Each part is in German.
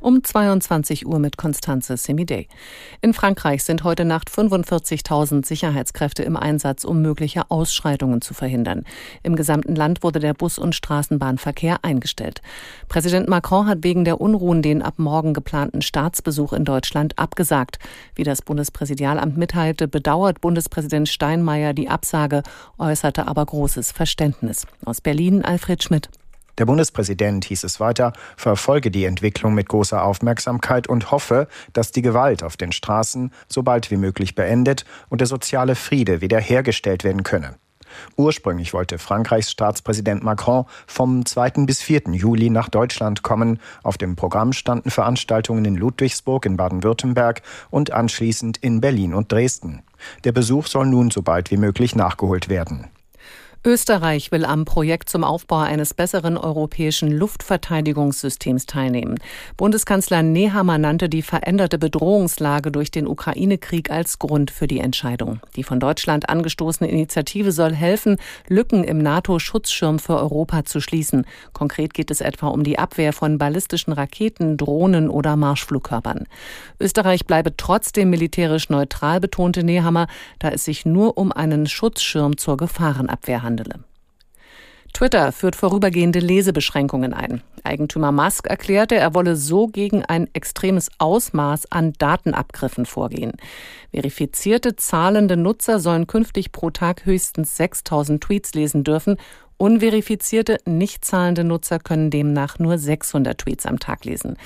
um 22 Uhr mit Constanze Semidey. In Frankreich sind heute Nacht 45.000 Sicherheitskräfte im Einsatz, um mögliche Ausschreitungen zu verhindern. Im gesamten Land wurde der Bus- und Straßenbahnverkehr eingestellt. Präsident Macron hat wegen der Unruhen den ab morgen geplanten Staatsbesuch in Deutschland abgesagt. Wie das Bundespräsidialamt mitteilte, bedauert Bundespräsident Steinmeier die Absage, äußerte aber großes Verständnis. Aus Berlin Alfred Schmidt. Der Bundespräsident, hieß es weiter, verfolge die Entwicklung mit großer Aufmerksamkeit und hoffe, dass die Gewalt auf den Straßen so bald wie möglich beendet und der soziale Friede wiederhergestellt werden könne. Ursprünglich wollte Frankreichs Staatspräsident Macron vom 2. bis 4. Juli nach Deutschland kommen. Auf dem Programm standen Veranstaltungen in Ludwigsburg in Baden-Württemberg und anschließend in Berlin und Dresden. Der Besuch soll nun so bald wie möglich nachgeholt werden. Österreich will am Projekt zum Aufbau eines besseren europäischen Luftverteidigungssystems teilnehmen. Bundeskanzler Nehammer nannte die veränderte Bedrohungslage durch den Ukraine-Krieg als Grund für die Entscheidung. Die von Deutschland angestoßene Initiative soll helfen, Lücken im NATO-Schutzschirm für Europa zu schließen. Konkret geht es etwa um die Abwehr von ballistischen Raketen, Drohnen oder Marschflugkörpern. Österreich bleibe trotzdem militärisch neutral, betonte Nehammer, da es sich nur um einen Schutzschirm zur Gefahrenabwehr handelt handele. Twitter führt vorübergehende Lesebeschränkungen ein. Eigentümer Musk erklärte, er wolle so gegen ein extremes Ausmaß an Datenabgriffen vorgehen. Verifizierte zahlende Nutzer sollen künftig pro Tag höchstens 6000 Tweets lesen dürfen. Unverifizierte, nicht zahlende Nutzer können demnach nur 600 Tweets am Tag lesen.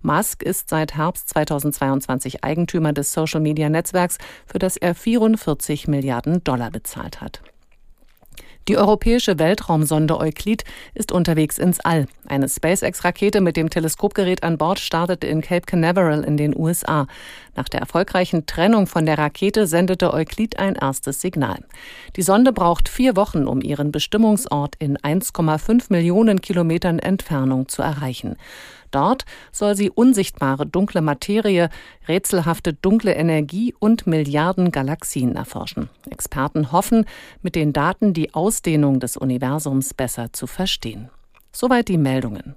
Musk ist seit Herbst 2022 Eigentümer des Social-Media-Netzwerks, für das er 44 Milliarden Dollar bezahlt hat. Die europäische Weltraumsonde Euclid ist unterwegs ins All. Eine SpaceX-Rakete mit dem Teleskopgerät an Bord startete in Cape Canaveral in den USA. Nach der erfolgreichen Trennung von der Rakete sendete Euclid ein erstes Signal. Die Sonde braucht vier Wochen, um ihren Bestimmungsort in 1,5 Millionen Kilometern Entfernung zu erreichen. Dort soll sie unsichtbare dunkle Materie, rätselhafte dunkle Energie und Milliarden Galaxien erforschen. Experten hoffen, mit den Daten die Ausdehnung des Universums besser zu verstehen. Soweit die Meldungen.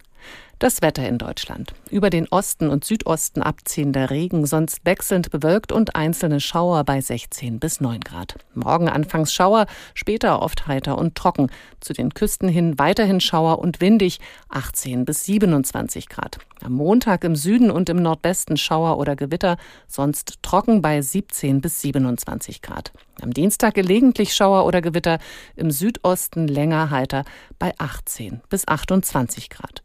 Das Wetter in Deutschland. Über den Osten und Südosten abziehender Regen, sonst wechselnd bewölkt und einzelne Schauer bei 16 bis 9 Grad. Morgen anfangs Schauer, später oft heiter und trocken. Zu den Küsten hin weiterhin Schauer und windig, 18 bis 27 Grad. Am Montag im Süden und im Nordwesten Schauer oder Gewitter, sonst trocken bei 17 bis 27 Grad. Am Dienstag gelegentlich Schauer oder Gewitter, im Südosten länger heiter bei 18 bis 28 Grad.